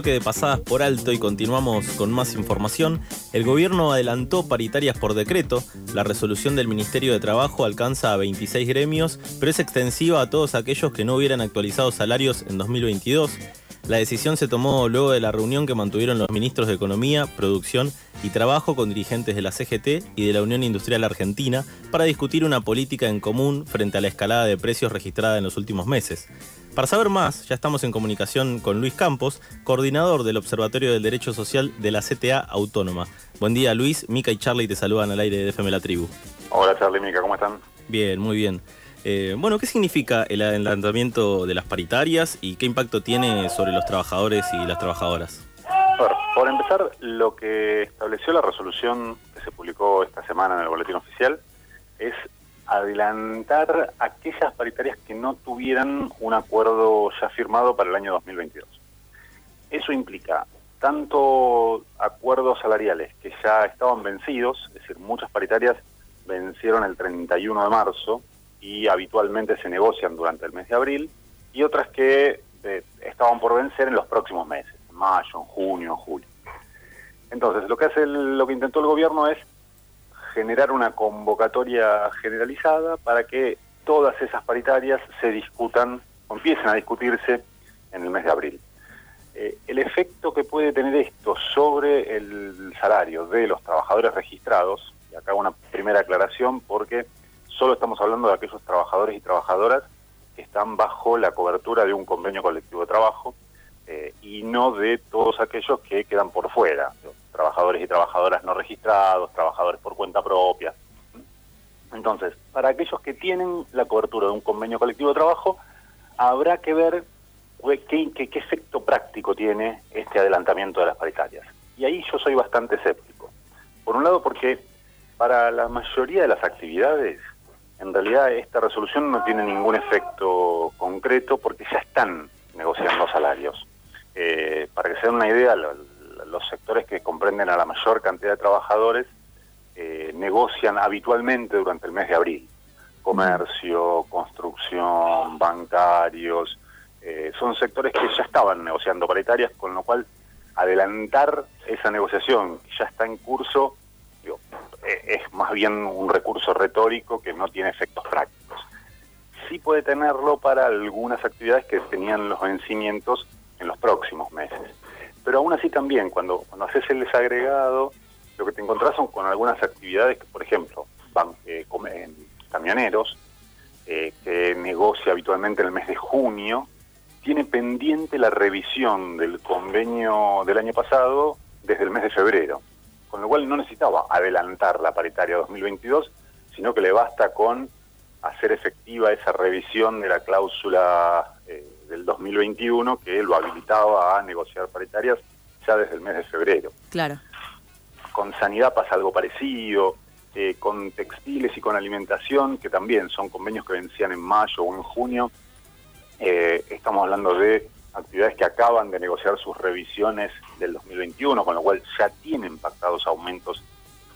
Bloque de pasadas por alto y continuamos con más información. El gobierno adelantó paritarias por decreto. La resolución del Ministerio de Trabajo alcanza a 26 gremios, pero es extensiva a todos aquellos que no hubieran actualizado salarios en 2022. La decisión se tomó luego de la reunión que mantuvieron los ministros de Economía, Producción y Trabajo con dirigentes de la CGT y de la Unión Industrial Argentina para discutir una política en común frente a la escalada de precios registrada en los últimos meses. Para saber más, ya estamos en comunicación con Luis Campos, coordinador del Observatorio del Derecho Social de la CTA Autónoma. Buen día Luis, Mica y Charlie te saludan al aire de FM La Tribu. Hola Charlie, Mica, ¿cómo están? Bien, muy bien. Eh, bueno, ¿qué significa el adelantamiento de las paritarias y qué impacto tiene sobre los trabajadores y las trabajadoras? por empezar, lo que estableció la resolución que se publicó esta semana en el boletín oficial es adelantar aquellas paritarias que no tuvieran un acuerdo ya firmado para el año 2022. Eso implica tanto acuerdos salariales que ya estaban vencidos, es decir, muchas paritarias vencieron el 31 de marzo y habitualmente se negocian durante el mes de abril, y otras que eh, estaban por vencer en los próximos meses, en mayo, en junio, en julio. Entonces, lo que hace lo que intentó el gobierno es generar una convocatoria generalizada para que todas esas paritarias se discutan o empiecen a discutirse en el mes de abril. Eh, el efecto que puede tener esto sobre el salario de los trabajadores registrados, y acá una primera aclaración porque solo estamos hablando de aquellos trabajadores y trabajadoras que están bajo la cobertura de un convenio colectivo de trabajo eh, y no de todos aquellos que quedan por fuera, trabajadores y trabajadoras no registrados, trabajadores por cuenta propia. Entonces, para aquellos que tienen la cobertura de un convenio colectivo de trabajo, habrá que ver qué efecto práctico tiene este adelantamiento de las paritarias. Y ahí yo soy bastante escéptico. Por un lado, porque para la mayoría de las actividades en realidad esta resolución no tiene ningún efecto concreto porque ya están negociando salarios. Eh, para que se den una idea, los sectores que comprenden a la mayor cantidad de trabajadores eh, negocian habitualmente durante el mes de abril. Comercio, construcción, bancarios, eh, son sectores que ya estaban negociando paritarias, con lo cual adelantar esa negociación que ya está en curso es más bien un recurso retórico que no tiene efectos prácticos. Sí puede tenerlo para algunas actividades que tenían los vencimientos en los próximos meses. Pero aún así también, cuando, cuando haces el desagregado, lo que te encontrás son con algunas actividades que, por ejemplo, van, eh, camioneros, eh, que negocia habitualmente en el mes de junio, tiene pendiente la revisión del convenio del año pasado desde el mes de febrero con lo cual no necesitaba adelantar la paritaria 2022, sino que le basta con hacer efectiva esa revisión de la cláusula eh, del 2021 que lo habilitaba a negociar paritarias ya desde el mes de febrero. Claro. Con sanidad pasa algo parecido, eh, con textiles y con alimentación, que también son convenios que vencían en mayo o en junio, eh, estamos hablando de actividades que acaban de negociar sus revisiones del 2021, con lo cual ya tienen pactados aumentos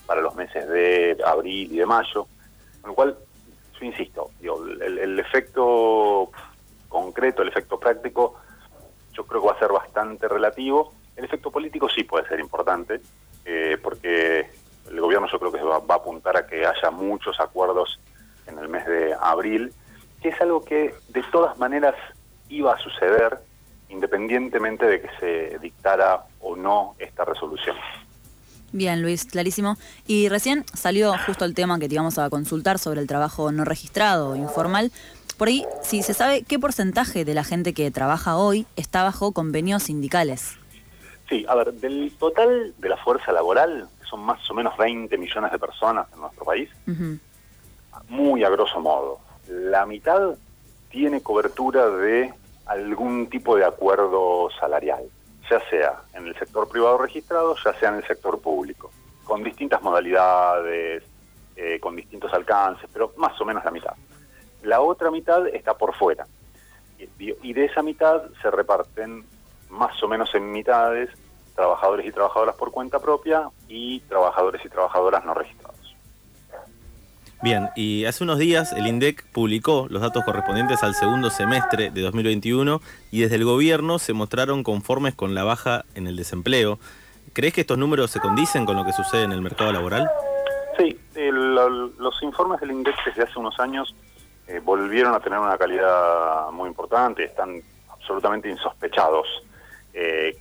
para los meses de abril y de mayo, con lo cual, yo insisto, el, efecto concreto, el efecto práctico, yo creo que va a ser bastante relativo. El efecto político sí puede ser importante, eh, porque el gobierno yo creo que va, va a apuntar a que haya muchos acuerdos en el mes de abril, que es algo que de todas maneras iba a suceder independientemente de que se dictara o no esta resolución. Bien, Luis, clarísimo. Y recién salió justo el tema que te íbamos a consultar sobre el trabajo no registrado o informal. Por ahí, si se sabe qué porcentaje de la gente que trabaja hoy está bajo convenios sindicales. Sí, a ver, del total de la fuerza laboral, que son más o menos 20 millones de personas en nuestro país, muy a grosso modo, la mitad tiene cobertura de algún tipo de acuerdo salarial, ya sea en el sector privado registrado, ya sea en el sector público, con distintas modalidades, eh, con distintos alcances, pero más o menos la mitad. La otra mitad está por fuera. y de esa mitad se reparten más o menos en mitades trabajadores y trabajadoras por cuenta propia y trabajadores y trabajadoras no registrados. Bien, y hace unos días el INDEC publicó los datos correspondientes al segundo semestre de 2021 y desde el gobierno se mostraron conformes con la baja en el desempleo. ¿Crees que estos números se condicen con lo que sucede en el mercado laboral? Sí, los informes del INDEC desde hace unos años eh, volvieron a tener una calidad muy importante, están absolutamente insospechados. Eh,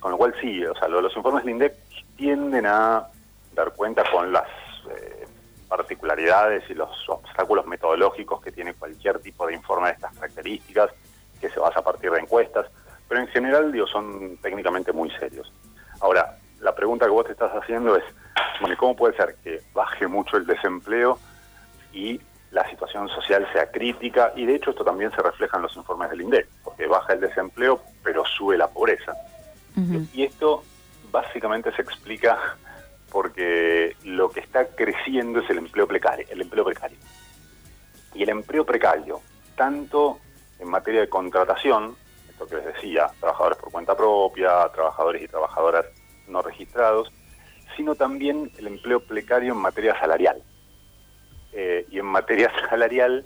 con lo cual sí, o sea, los informes del INDEC tienden a dar cuenta con las particularidades y los obstáculos metodológicos que tiene cualquier tipo de informe de estas características, que se basa a partir de encuestas, pero en general digo, son técnicamente muy serios. Ahora, la pregunta que vos te estás haciendo es, bueno, ¿cómo puede ser que baje mucho el desempleo y la situación social sea crítica? Y de hecho esto también se refleja en los informes del INDEC, porque baja el desempleo, pero sube la pobreza. Y esto básicamente se explica creciendo es el empleo precario, el empleo precario. Y el empleo precario, tanto en materia de contratación, esto que les decía, trabajadores por cuenta propia, trabajadores y trabajadoras no registrados, sino también el empleo precario en materia salarial. Eh, y en materia salarial,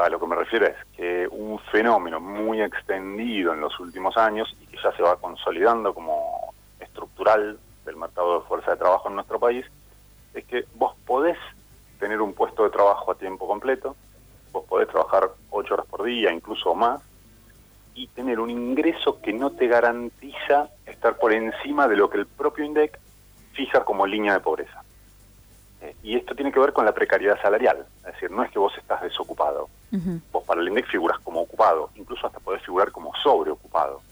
a lo que me refiero es que un fenómeno muy extendido en los últimos años y que ya se va consolidando como estructural del mercado de fuerza de trabajo en nuestro país, es que vos podés tener un puesto de trabajo a tiempo completo, vos podés trabajar ocho horas por día, incluso más, y tener un ingreso que no te garantiza estar por encima de lo que el propio INDEC fija como línea de pobreza. Eh, y esto tiene que ver con la precariedad salarial, es decir, no es que vos estás desocupado, vos para el INDEC figuras como ocupado, incluso hasta podés figurar como sobreocupado,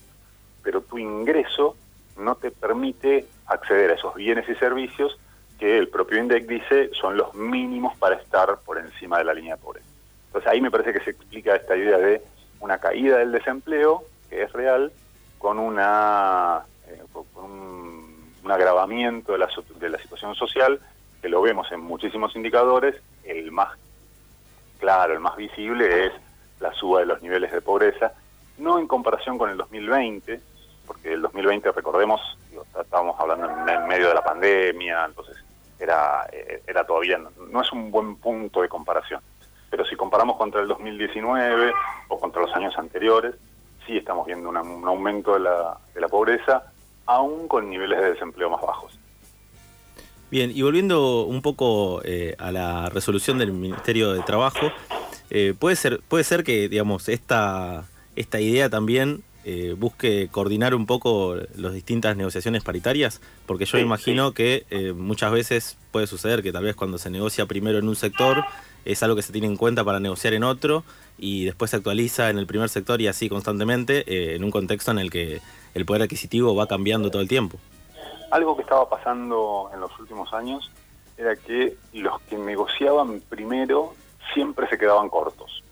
pero tu ingreso no te permite acceder a esos bienes y servicios que el propio INDEC dice son los mínimos para estar por encima de la línea de pobreza. Entonces ahí me parece que se explica esta idea de una caída del desempleo, que es real, con una eh, con un, agravamiento de la, de la situación social, que lo vemos en muchísimos indicadores, el más claro, el más visible es la suba de los niveles de pobreza, no en comparación con el 2020, porque el 2020, recordemos, estábamos hablando en medio de la pandemia, entonces era, eh, era todavía, no, es un buen punto de comparación. Pero si comparamos contra el 2019 o contra los años anteriores, sí estamos viendo un aumento de la, de la pobreza, aún con niveles de desempleo más bajos. Bien, y volviendo un poco eh, a la resolución del Ministerio de Trabajo, eh, puede ser puede ser que digamos esta esta idea también eh, busque coordinar un poco las distintas negociaciones paritarias? Porque yo imagino que eh, muchas veces puede suceder que tal vez cuando se negocia primero en un sector es algo que se tiene en cuenta para negociar en otro y después se actualiza en el primer sector y así constantemente eh, en un contexto en el que el poder adquisitivo va cambiando todo el tiempo. Algo que estaba pasando en los últimos años era que los que negociaban primero siempre se quedaban cortos,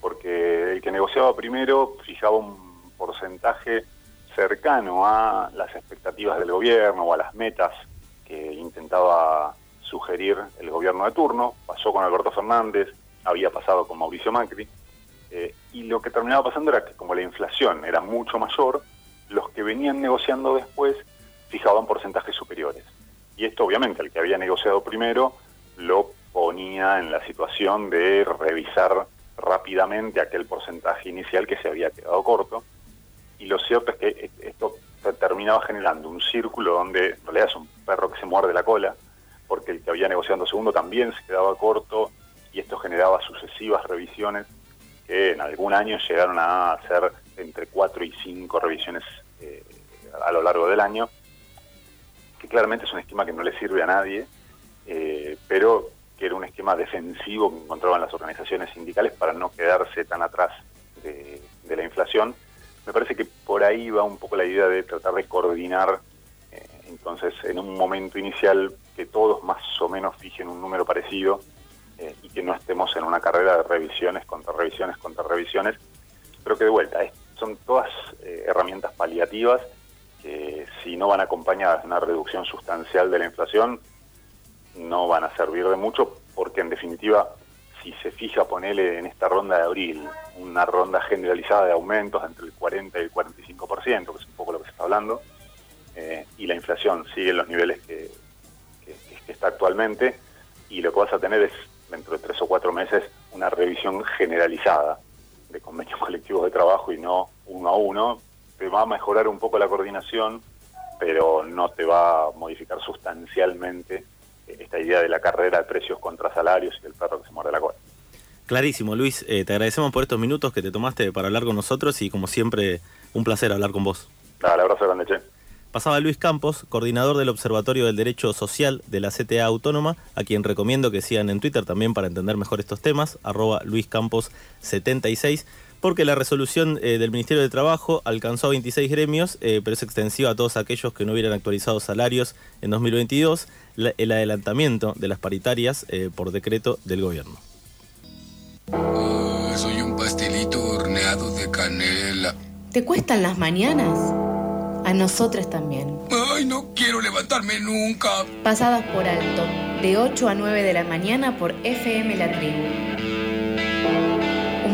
porque el que negociaba primero fijaba un porcentaje cercano a las expectativas del gobierno o a las metas que intentaba sugerir el gobierno de turno. Pasó con Alberto Fernández, había pasado con Mauricio Macri, eh, y lo que terminaba pasando era que como la inflación era mucho mayor, los que venían negociando después fijaban porcentajes superiores. Y esto obviamente el que había negociado primero lo ponía en la situación de revisar rápidamente aquel porcentaje inicial que se había quedado corto y lo cierto es que esto terminaba generando un círculo donde en realidad es un perro que se muerde la cola, porque el que había negociado segundo también se quedaba corto y esto generaba sucesivas revisiones que en algún año llegaron a hacer entre cuatro y cinco revisiones eh, a lo largo del año, que claramente es un esquema que no le sirve a nadie, eh, pero que era un esquema defensivo que encontraban las organizaciones sindicales para no quedarse tan atrás de la inflación me parece que por ahí va un poco la idea de tratar de coordinar, eh, entonces en un momento inicial que todos más o menos fijen un número parecido eh, y que no estemos en una carrera de revisiones contra revisiones contra revisiones, pero que de vuelta, son todas eh, herramientas paliativas que si no van acompañadas de una reducción sustancial de la inflación, no van a servir de mucho porque en definitiva si se fija, ponele en esta ronda de abril, una ronda generalizada de aumentos entre el 40 y el 45%, que es un poco lo que se está hablando, eh, y la inflación sigue en los niveles que, que, está actualmente, y lo que vas a tener es, dentro de tres o cuatro meses, una revisión generalizada de convenios colectivos de trabajo y no uno a uno, te va a mejorar un poco la coordinación, pero no te va a modificar sustancialmente esta idea de la carrera de precios contra salarios y el perro que se muerde la cola. Clarísimo, Luis. Eh, te agradecemos por estos minutos que te tomaste para hablar con nosotros y como siempre, un placer hablar con vos. Dale, abrazo grande, che. Pasaba Luis Campos, coordinador del Observatorio del Derecho Social de la CTA Autónoma, a quien recomiendo que sigan en Twitter también para entender mejor estos temas, arroba luiscampos76 porque la resolución eh, del Ministerio de Trabajo alcanzó a 26 gremios, eh, pero es extensiva a todos aquellos que no hubieran actualizado salarios en 2022, el adelantamiento de las paritarias eh, por decreto del gobierno. soy un pastelito horneado de canela. ¿Te cuestan las mañanas? A nosotras también. Ay, no quiero levantarme nunca. Pasadas por alto, de 8 a 9 de la mañana por FM La Tribu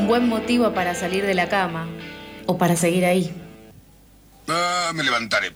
buen motivo para salir de la cama o para seguir ahí. Ah, me levantaré.